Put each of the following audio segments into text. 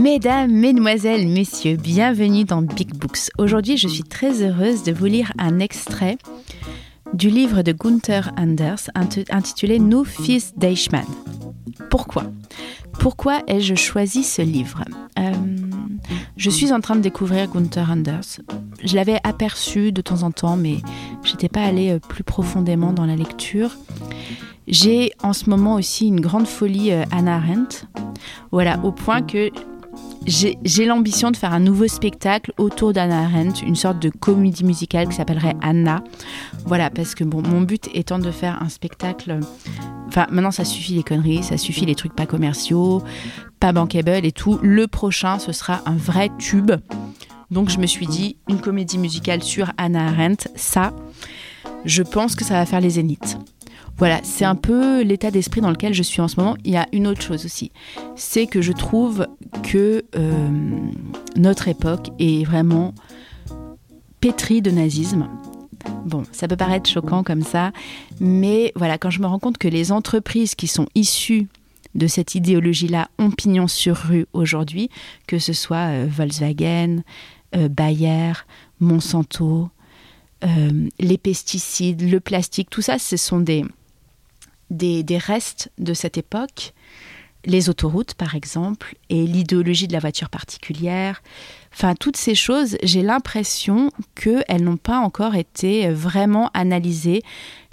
Mesdames, Mesdemoiselles, Messieurs, bienvenue dans Big Books. Aujourd'hui, je suis très heureuse de vous lire un extrait du livre de Gunther Anders intitulé Nous, fils d'Eichmann. Pourquoi? Pourquoi ai-je choisi ce livre? Euh, Je suis en train de découvrir Gunther Anders. Je l'avais aperçu de temps en temps, mais j'étais pas allée euh, plus profondément dans la lecture. J'ai en ce moment aussi une grande folie euh, Anna Arendt. Voilà, au point que j'ai l'ambition de faire un nouveau spectacle autour d'Anna Arendt, une sorte de comédie musicale qui s'appellerait Anna. Voilà, parce que mon but étant de faire un spectacle. Enfin, maintenant, ça suffit les conneries, ça suffit les trucs pas commerciaux, pas bankable et tout. Le prochain, ce sera un vrai tube. Donc, je me suis dit, une comédie musicale sur Anna Arendt, ça, je pense que ça va faire les zéniths. Voilà, c'est un peu l'état d'esprit dans lequel je suis en ce moment. Il y a une autre chose aussi, c'est que je trouve que euh, notre époque est vraiment pétrie de nazisme. Bon, ça peut paraître choquant comme ça, mais voilà, quand je me rends compte que les entreprises qui sont issues de cette idéologie-là ont pignon sur rue aujourd'hui, que ce soit euh, Volkswagen, euh, Bayer, Monsanto, les pesticides, le plastique, tout ça, ce sont des, des, restes de cette époque, les autoroutes par exemple, et l'idéologie de la voiture particulière. Enfin, toutes ces choses, j'ai l'impression qu'elles n'ont pas encore été vraiment analysées.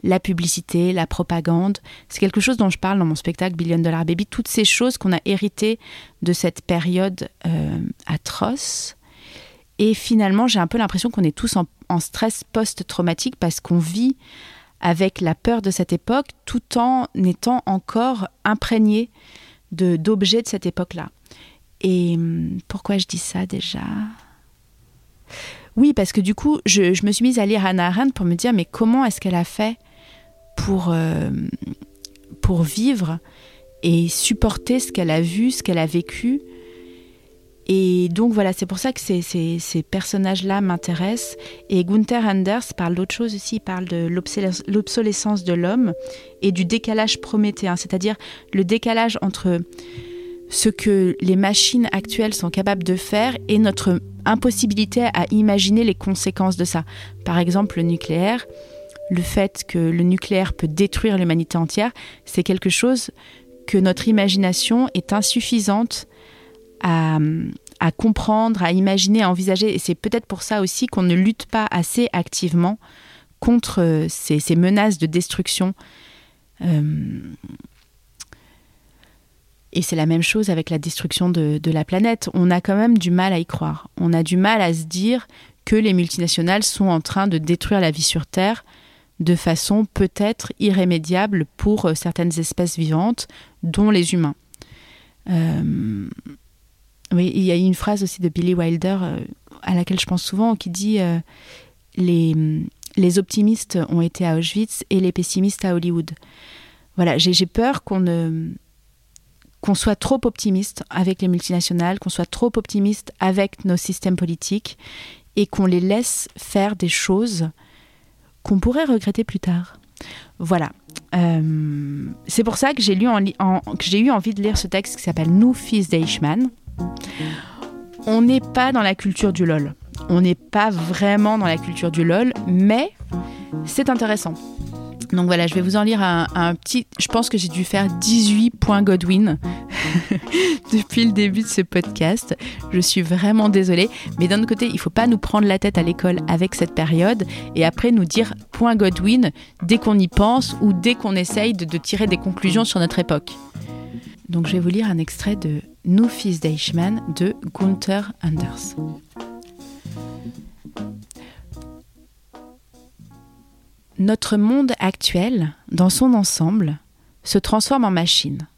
La publicité, la propagande, c'est quelque chose dont je parle dans mon spectacle Billion Dollar Baby. Toutes ces choses qu'on a héritées de cette période euh, atroce. Et finalement, j'ai un peu l'impression qu'on est tous en stress post-traumatique parce qu'on vit avec la peur de cette époque tout en étant encore imprégné d'objets de, cette époque-là. Et hum, pourquoi je dis ça déjà? Oui, parce que du coup, je, me suis mise à lire Hannah Arendt pour me dire, mais comment est-ce qu'elle a fait pour, euh, pour vivre et supporter ce qu'elle a vu, ce qu'elle a vécu et donc voilà, c'est pour ça que ces, ces, personnages-là m'intéressent. Et Gunther Anders parle d'autre chose aussi, il parle de l'obsolescence de l'homme et du décalage prométhéen, c'est-à-dire le décalage entre ce que les machines actuelles sont capables de faire et notre impossibilité à imaginer les conséquences de ça. Par exemple, le nucléaire, le fait que le nucléaire peut détruire l'humanité entière, c'est quelque chose que notre imagination est insuffisante à, comprendre, à imaginer, à envisager. Et c'est peut-être pour ça aussi qu'on ne lutte pas assez activement contre euh, ces, menaces de destruction. Euh, et c'est la même chose avec la destruction de, la planète. On a quand même du mal à y croire. On a du mal à se dire que les multinationales sont en train de détruire la vie sur Terre de façon peut-être irrémédiable pour euh, certaines espèces vivantes, dont les humains. Oui, il y a une phrase aussi de Billy Wilder euh, à laquelle je pense souvent qui dit euh, les, les optimistes ont été à Auschwitz et les pessimistes à Hollywood. Voilà, j'ai peur qu'on ne qu'on soit trop optimiste avec les multinationales, qu'on soit trop optimiste avec nos systèmes politiques et qu'on les laisse faire des choses qu'on pourrait regretter plus tard. Voilà. Euh, c'est pour ça que j'ai en, j'ai eu envie de lire ce texte qui s'appelle Nous, fils d'Eichmann on n'est pas dans la culture du LOL. On n'est pas vraiment dans la culture du LOL, mais c'est intéressant. Donc voilà, je vais vous en lire un, petit. Je pense que j'ai dû faire 18 points Godwin depuis le début de ce podcast. Je suis vraiment désolée. Mais d'un autre côté, il ne faut pas nous prendre la tête à l'école avec cette période et après nous dire point Godwin dès qu'on y pense ou dès qu'on essaye de tirer des conclusions sur notre époque. Donc je vais vous lire un extrait de Nous fils d'Eichmann de Gunther Anders. Notre monde actuel, dans son ensemble, se transforme en machine.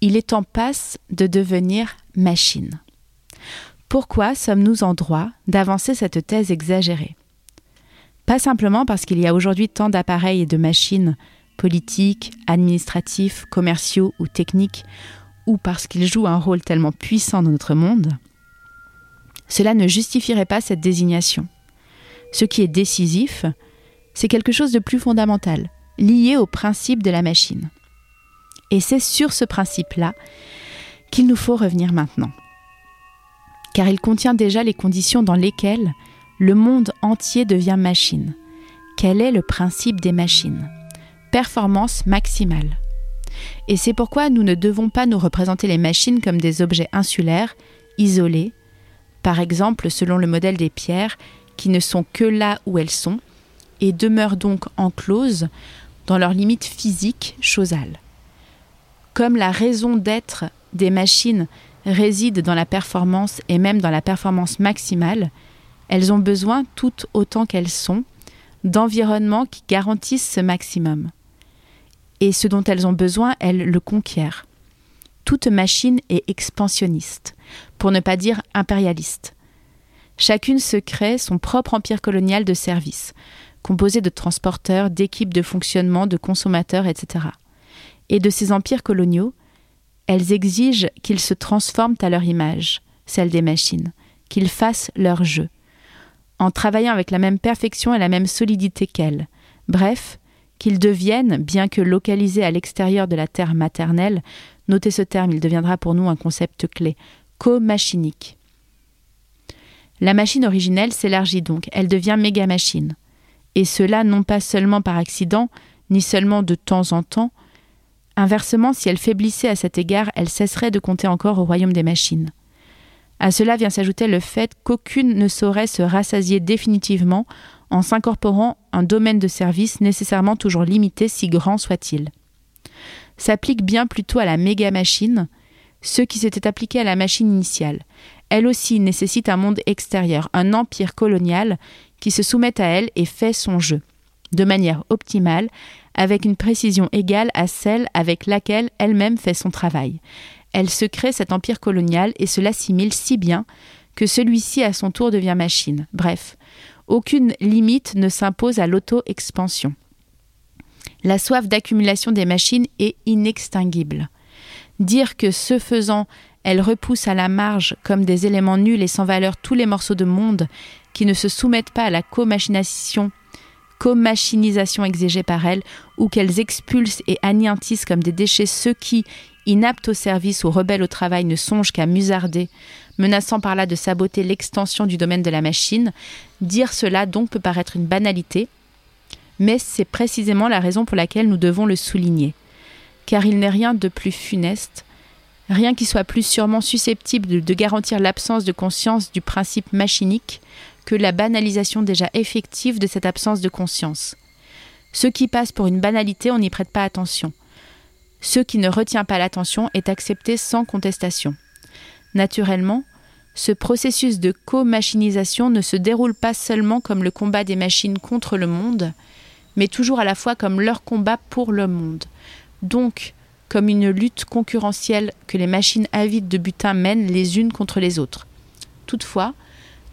Il est en passe de devenir machine. Pourquoi sommes-nous en droit d'avancer cette thèse exagérée? Pas simplement parce qu'il y a aujourd'hui tant d'appareils et de machines politiques, administratifs, commerciaux ou techniques, ou parce qu'ils jouent un rôle tellement puissant dans notre monde, cela ne justifierait pas cette désignation. Ce qui est décisif, c'est quelque chose de plus fondamental, lié au principe de la machine. Et c'est sur ce principe-là qu'il nous faut revenir maintenant. car il contient déjà les conditions dans lesquelles le monde entier devient machine. Quel est le principe des machines? Performance maximale. Et c'est pourquoi nous ne devons pas nous représenter les machines comme des objets insulaires, isolés, par exemple selon le modèle des pierres, qui ne sont que là où elles sont, et demeurent donc encloses dans leurs limites physiques chosales. Comme la raison d'être des machines réside dans la performance et même dans la performance maximale, elles ont besoin, toutes autant qu'elles sont, d'environnements qui garantissent ce maximum. Et ce dont elles ont besoin, elles le conquièrent. Toute machine est expansionniste, pour ne pas dire impérialiste. Chacune se crée son propre empire colonial de services, composé de transporteurs, d'équipes de fonctionnement, de consommateurs, etc. Et de ces empires coloniaux, elles exigent qu'ils se transforment à leur image, celle des machines, qu'ils fassent leur jeu, en travaillant avec la même perfection et la même solidité qu'elles. Bref, qu'ils deviennent, bien que localisés à l'extérieur de la terre maternelle, notez ce terme, il deviendra pour nous un concept clé, co-machinique. La machine originelle s'élargit donc, elle devient méga-machine. Et cela non pas seulement par accident, ni seulement de temps en temps, Inversement, si elle faiblissait à cet égard, elle cesserait de compter encore au royaume des machines. À cela vient s'ajouter le fait qu'aucune ne saurait se rassasier définitivement en s'incorporant un domaine de service nécessairement toujours limité, si grand soit-il. S'applique bien plutôt à la méga-machine, ce qui s'était appliqué à la machine initiale. Elle aussi nécessite un monde extérieur, un empire colonial qui se soumet à elle et fait son jeu. De manière optimale, avec une précision égale à celle avec laquelle elle-même fait son travail. Elle se crée cet empire colonial et se l'assimile si bien que celui-ci à son tour devient machine. Bref, aucune limite ne s'impose à l'auto-expansion. La soif d'accumulation des machines est inextinguible. Dire que ce faisant, elle repousse à la marge comme des éléments nuls et sans valeur tous les morceaux de monde qui ne se soumettent pas à la co-machination co-machinisation exigée par elles, ou qu'elles expulsent et anéantissent comme des déchets ceux qui, inaptes au service ou rebelles au travail, ne songent qu'à musarder, menaçant par là de saboter l'extension du domaine de la machine, dire cela donc peut paraître une banalité, mais c'est précisément la raison pour laquelle nous devons le souligner. Car il n'est rien de plus funeste, rien qui soit plus sûrement susceptible de garantir l'absence de conscience du principe machinique que la banalisation déjà effective de cette absence de conscience. Ce qui passe pour une banalité, on n'y prête pas attention. Ce qui ne retient pas l'attention est accepté sans contestation. Naturellement, ce processus de co-machinisation ne se déroule pas seulement comme le combat des machines contre le monde, mais toujours à la fois comme leur combat pour le monde. Donc, comme une lutte concurrentielle que les machines avides de butin mènent les unes contre les autres. Toutefois,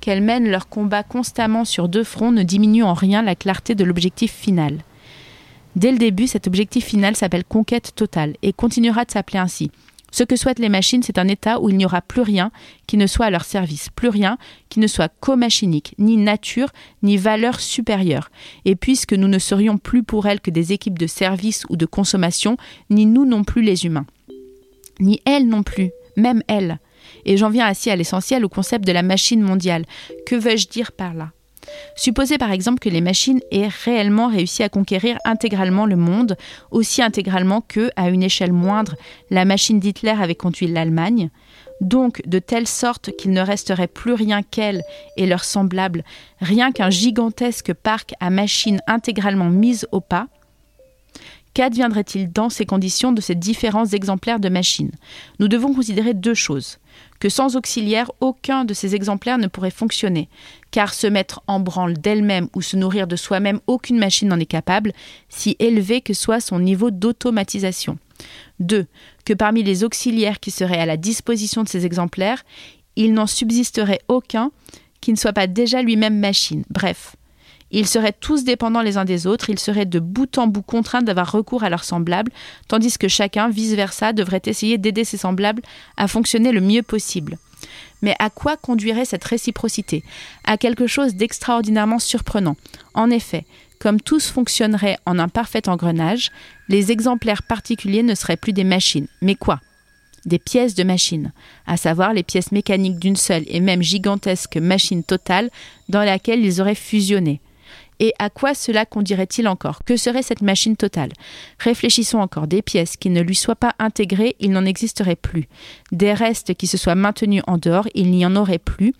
qu'elles mènent leur combat constamment sur deux fronts ne diminue en rien la clarté de l'objectif final. Dès le début, cet objectif final s'appelle conquête totale et continuera de s'appeler ainsi. Ce que souhaitent les machines, c'est un état où il n'y aura plus rien qui ne soit à leur service, plus rien qui ne soit co-machinique, ni nature, ni valeur supérieure. Et puisque nous ne serions plus pour elles que des équipes de service ou de consommation, ni nous non plus les humains. Ni elles non plus, même elles. Et j'en viens ainsi à l'essentiel, au concept de la machine mondiale. Que veux-je dire par là? Supposez par exemple que les machines aient réellement réussi à conquérir intégralement le monde, aussi intégralement que, à une échelle moindre, la machine d'Hitler avait conduit l'Allemagne, donc de telle sorte qu'il ne resterait plus rien qu'elles et leurs semblables, rien qu'un gigantesque parc à machines intégralement mises au pas, Qu'adviendrait-il dans ces conditions de ces différents exemplaires de machines Nous devons considérer deux choses. Que sans auxiliaire, aucun de ces exemplaires ne pourrait fonctionner, car se mettre en branle d'elle-même ou se nourrir de soi-même, aucune machine n'en est capable, si élevé que soit son niveau d'automatisation. 2. Que parmi les auxiliaires qui seraient à la disposition de ces exemplaires, il n'en subsisterait aucun qui ne soit pas déjà lui-même machine. Bref, ils seraient tous dépendants les uns des autres, ils seraient de bout en bout contraints d'avoir recours à leurs semblables, tandis que chacun, vice-versa, devrait essayer d'aider ses semblables à fonctionner le mieux possible. Mais à quoi conduirait cette réciprocité? À quelque chose d'extraordinairement surprenant. En effet, comme tous fonctionneraient en un parfait engrenage, les exemplaires particuliers ne seraient plus des machines. Mais quoi? Des pièces de machines, à savoir les pièces mécaniques d'une seule et même gigantesque machine totale dans laquelle ils auraient fusionné. Et à quoi cela conduirait-il encore? Que serait cette machine totale? Réfléchissons encore. Des pièces qui ne lui soient pas intégrées, il n'en existerait plus. Des restes qui se soient maintenus en dehors, il n'y en aurait plus.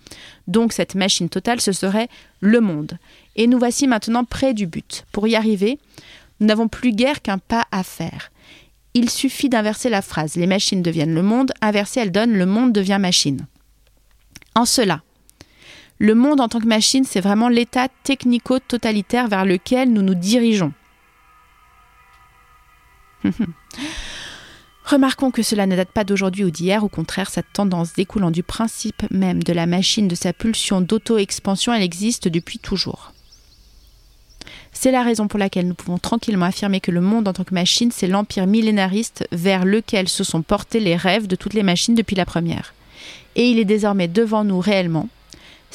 Donc cette machine totale, ce serait le monde. Et nous voici maintenant près du but. Pour y arriver, nous n'avons plus guère qu'un pas à faire. Il suffit d'inverser la phrase. Les machines deviennent le monde. Inversée, elle donne le monde devient machine. En cela, le monde en tant que machine, c'est vraiment l'état technico-totalitaire vers lequel nous nous dirigeons. Remarquons que cela ne date pas d'aujourd'hui ou d'hier, au contraire, cette tendance découlant du principe même de la machine, de sa pulsion d'auto-expansion, elle existe depuis toujours. C'est la raison pour laquelle nous pouvons tranquillement affirmer que le monde en tant que machine, c'est l'empire millénariste vers lequel se sont portés les rêves de toutes les machines depuis la première. Et il est désormais devant nous réellement,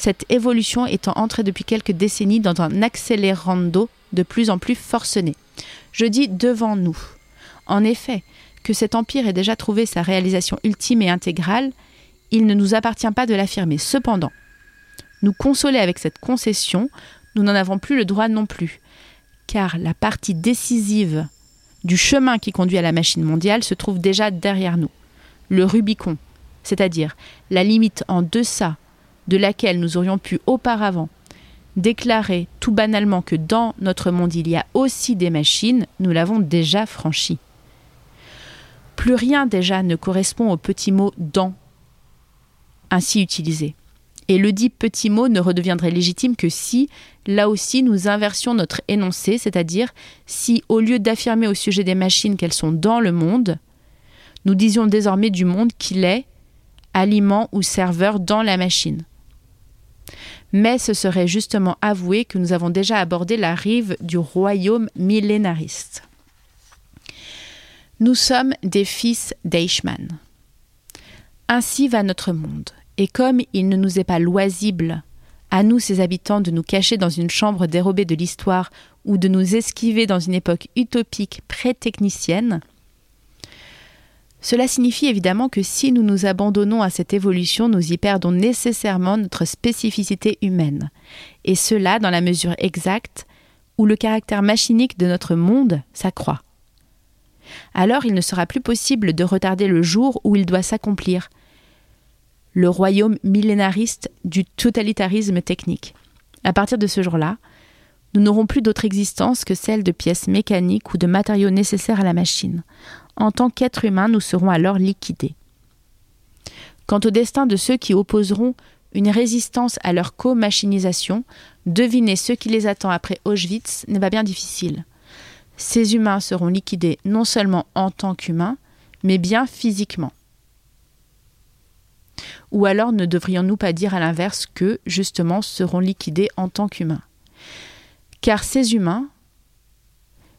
cette évolution étant entrée depuis quelques décennies dans un accélérando de plus en plus forcené. Je dis devant nous. En effet, que cet empire ait déjà trouvé sa réalisation ultime et intégrale, il ne nous appartient pas de l'affirmer. Cependant, nous consoler avec cette concession, nous n'en avons plus le droit non plus car la partie décisive du chemin qui conduit à la machine mondiale se trouve déjà derrière nous. Le Rubicon, c'est-à-dire la limite en deçà de laquelle nous aurions pu auparavant déclarer tout banalement que dans notre monde il y a aussi des machines, nous l'avons déjà franchi. Plus rien déjà ne correspond au petit mot dans ainsi utilisé. Et le dit petit mot ne redeviendrait légitime que si, là aussi, nous inversions notre énoncé, c'est-à-dire si, au lieu d'affirmer au sujet des machines qu'elles sont dans le monde, nous disions désormais du monde qu'il est aliment ou serveur dans la machine. Mais ce serait justement avouer que nous avons déjà abordé la rive du royaume millénariste. Nous sommes des fils d'Eichmann. Ainsi va notre monde. Et comme il ne nous est pas loisible, à nous ses habitants, de nous cacher dans une chambre dérobée de l'histoire ou de nous esquiver dans une époque utopique pré-technicienne, cela signifie évidemment que si nous nous abandonnons à cette évolution, nous y perdons nécessairement notre spécificité humaine, et cela dans la mesure exacte où le caractère machinique de notre monde s'accroît. Alors il ne sera plus possible de retarder le jour où il doit s'accomplir, le royaume millénariste du totalitarisme technique. À partir de ce jour-là, nous n'aurons plus d'autre existence que celle de pièces mécaniques ou de matériaux nécessaires à la machine. En tant qu'êtres humains, nous serons alors liquidés. Quant au destin de ceux qui opposeront une résistance à leur co-machinisation, deviner ce qui les attend après Auschwitz n'est pas bien difficile. Ces humains seront liquidés non seulement en tant qu'humains, mais bien physiquement. Ou alors ne devrions-nous pas dire à l'inverse que, justement, seront liquidés en tant qu'humains? Car ces humains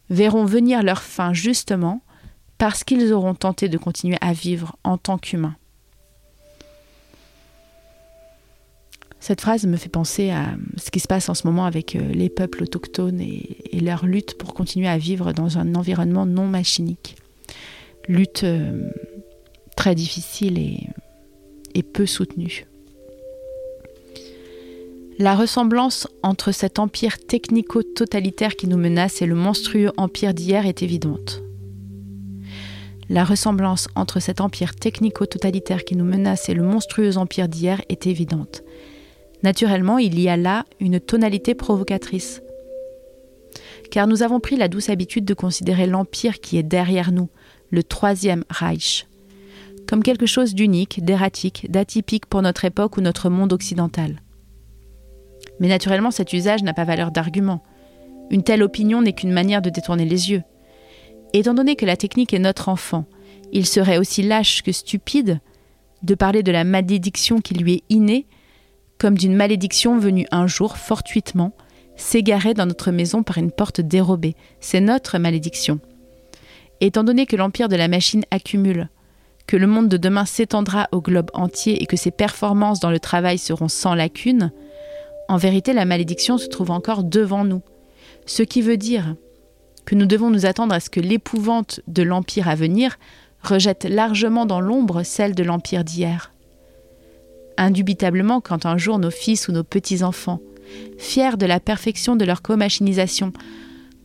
verront venir leur fin justement parce qu'ils auront tenté de continuer à vivre en tant qu'humains. Cette phrase me fait penser à ce qui se passe en ce moment avec euh, les peuples autochtones et, leur lutte pour continuer à vivre dans un environnement non machinique. Lutte euh, très difficile et peu soutenu. La ressemblance entre cet empire technico-totalitaire qui nous menace et le monstrueux empire d'hier est évidente. La ressemblance entre cet empire technico-totalitaire qui nous menace et le monstrueux empire d'hier est évidente. Naturellement, il y a là une tonalité provocatrice. Car nous avons pris la douce habitude de considérer l'empire qui est derrière nous, le troisième Reich, comme quelque chose d'unique, d'erratique, d'atypique pour notre époque ou notre monde occidental. Mais naturellement, cet usage n'a pas valeur d'argument. Une telle opinion n'est qu'une manière de détourner les yeux. Étant donné que la technique est notre enfant, il serait aussi lâche que stupide de parler de la malédiction qui lui est innée, comme d'une malédiction venue un jour, fortuitement, s'égarer dans notre maison par une porte dérobée. C'est notre malédiction. Étant donné que l'empire de la machine accumule, que le monde de demain s'étendra au globe entier et que ses performances dans le travail seront sans lacune, en vérité la malédiction se trouve encore devant nous. Ce qui veut dire que nous devons nous attendre à ce que l'épouvante de l'empire à venir rejette largement dans l'ombre celle de l'Empire d'hier. Indubitablement, quand un jour nos fils ou nos petits-enfants, fiers de la perfection de leur comachinisation,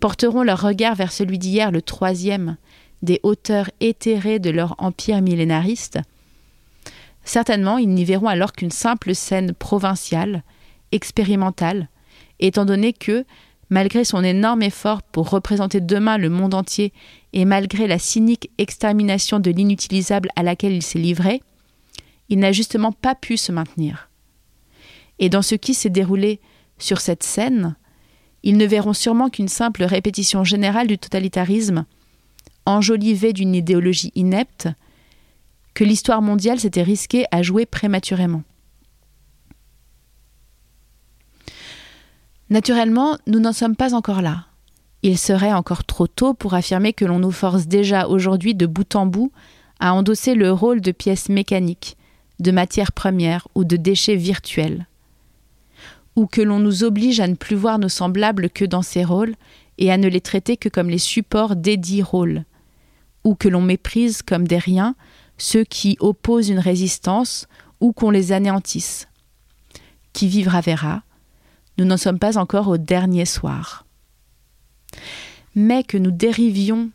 porteront leur regard vers celui d'hier, le troisième, des hauteurs éthérées de leur empire millénariste, certainement ils n'y verront alors qu'une simple scène provinciale, expérimentale, étant donné que, malgré son énorme effort pour représenter demain le monde entier et malgré la cynique extermination de l'inutilisable à laquelle il s'est livré, il n'a justement pas pu se maintenir. Et dans ce qui s'est déroulé sur cette scène, ils ne verront sûrement qu'une simple répétition générale du totalitarisme, enjolivée d'une idéologie inepte, que l'histoire mondiale s'était risquée à jouer prématurément. Naturellement, nous n'en sommes pas encore là. Il serait encore trop tôt pour affirmer que l'on nous force déjà aujourd'hui de bout en bout à endosser le rôle de pièces mécaniques, de matières premières ou de déchets virtuels. Ou que l'on nous oblige à ne plus voir nos semblables que dans ces rôles et à ne les traiter que comme les supports dédits rôles. Ou que l'on méprise comme des riens ceux qui opposent une résistance ou qu'on les anéantisse. Qui vivra verra, nous n'en sommes pas encore au dernier soir. Mais que nous dérivions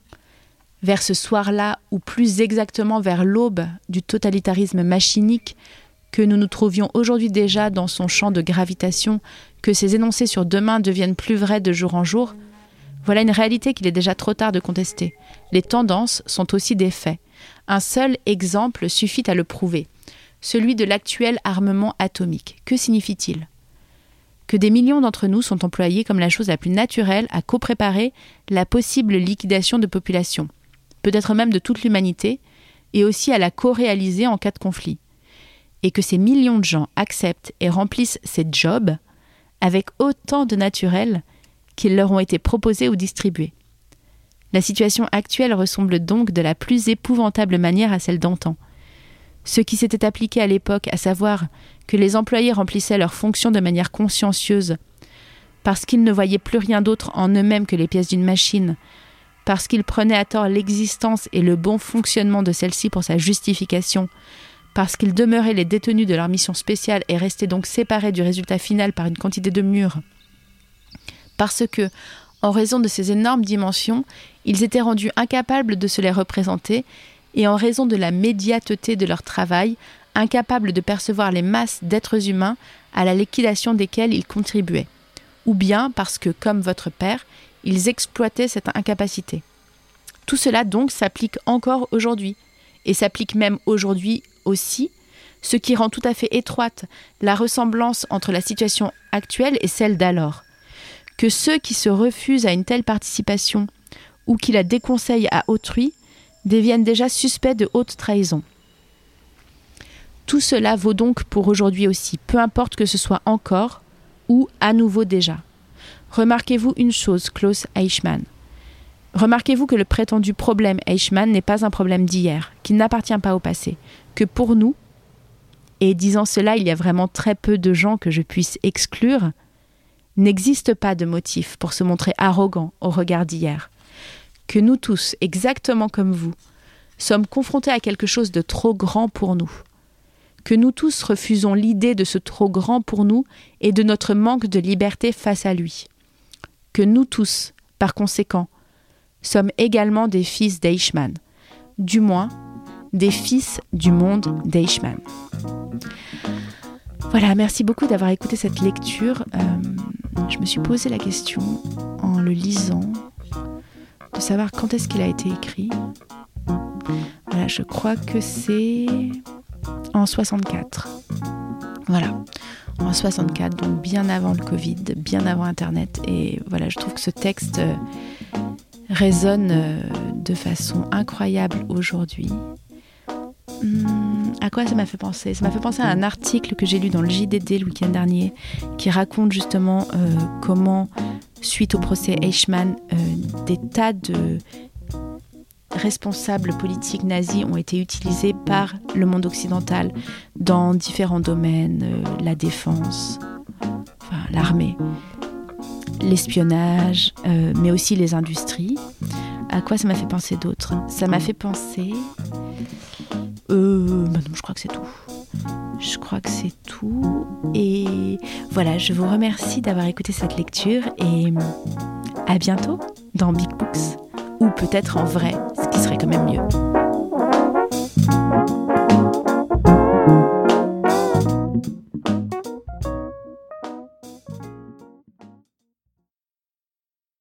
vers ce soir-là, ou plus exactement vers l'aube du totalitarisme machinique, que nous nous trouvions aujourd'hui déjà dans son champ de gravitation, que ces énoncés sur demain deviennent plus vrais de jour en jour, voilà une réalité qu'il est déjà trop tard de contester. Les tendances sont aussi des faits. Un seul exemple suffit à le prouver, celui de l'actuel armement atomique. Que signifie-t-il? Que des millions d'entre nous sont employés comme la chose la plus naturelle à copréparer la possible liquidation de populations, peut-être même de toute l'humanité, et aussi à la co-réaliser en cas de conflit. Et que ces millions de gens acceptent et remplissent ces jobs avec autant de naturel qu'ils leur ont été proposés ou distribués. La situation actuelle ressemble donc de la plus épouvantable manière à celle d'antan. Ce qui s'était appliqué à l'époque, à savoir que les employés remplissaient leurs fonctions de manière consciencieuse, parce qu'ils ne voyaient plus rien d'autre en eux-mêmes que les pièces d'une machine, parce qu'ils prenaient à tort l'existence et le bon fonctionnement de celle-ci pour sa justification, parce qu'ils demeuraient les détenus de leur mission spéciale et restaient donc séparés du résultat final par une quantité de murs, parce que, en raison de ces énormes dimensions, ils étaient rendus incapables de se les représenter, et en raison de la médiateté de leur travail, incapables de percevoir les masses d'êtres humains à la liquidation desquels ils contribuaient, ou bien parce que, comme votre père, ils exploitaient cette incapacité. Tout cela donc s'applique encore aujourd'hui, et s'applique même aujourd'hui aussi, ce qui rend tout à fait étroite la ressemblance entre la situation actuelle et celle d'alors. Que ceux qui se refusent à une telle participation ou qui la déconseillent à autrui deviennent déjà suspects de haute trahison. Tout cela vaut donc pour aujourd'hui aussi, peu importe que ce soit encore ou à nouveau déjà. Remarquez-vous une chose, Klaus Eichmann. Remarquez-vous que le prétendu problème Eichmann n'est pas un problème d'hier, qu'il n'appartient pas au passé, que pour nous, et disant cela, il y a vraiment très peu de gens que je puisse exclure, n'existe pas de motif pour se montrer arrogant au regard d'hier. Que nous tous, exactement comme vous, sommes confrontés à quelque chose de trop grand pour nous, que nous tous refusons l'idée de ce trop grand pour nous et de notre manque de liberté face à lui, que nous tous, par conséquent, sommes également des fils d'Eichmann, du moins des fils du monde d'Eichmann. Voilà, merci beaucoup d'avoir écouté cette lecture. Euh, je me suis posé la question en le lisant savoir quand est-ce qu'il a été écrit. Voilà, je crois que c'est en 64. Voilà, en 64, donc bien avant le Covid, bien avant Internet. Et voilà, je trouve que ce texte euh, résonne euh, de façon incroyable aujourd'hui. Hum, à quoi ça m'a fait penser? Ça m'a fait penser à un article que j'ai lu dans le JDD le week-end dernier qui raconte justement euh, comment, suite au procès Eichmann, des tas de responsables politiques nazis ont été utilisés par le monde occidental dans différents domaines, euh, la défense, l'armée, l'espionnage, euh, mais aussi les industries, À quoi ça m'a fait penser d'autre? Ça m'a fait penser... Euh, bah non, je crois que c'est tout. Je crois que c'est tout. Et voilà, je vous remercie d'avoir écouté cette lecture et à bientôt dans Big Books. Ou peut-être en vrai, ce qui serait quand même mieux.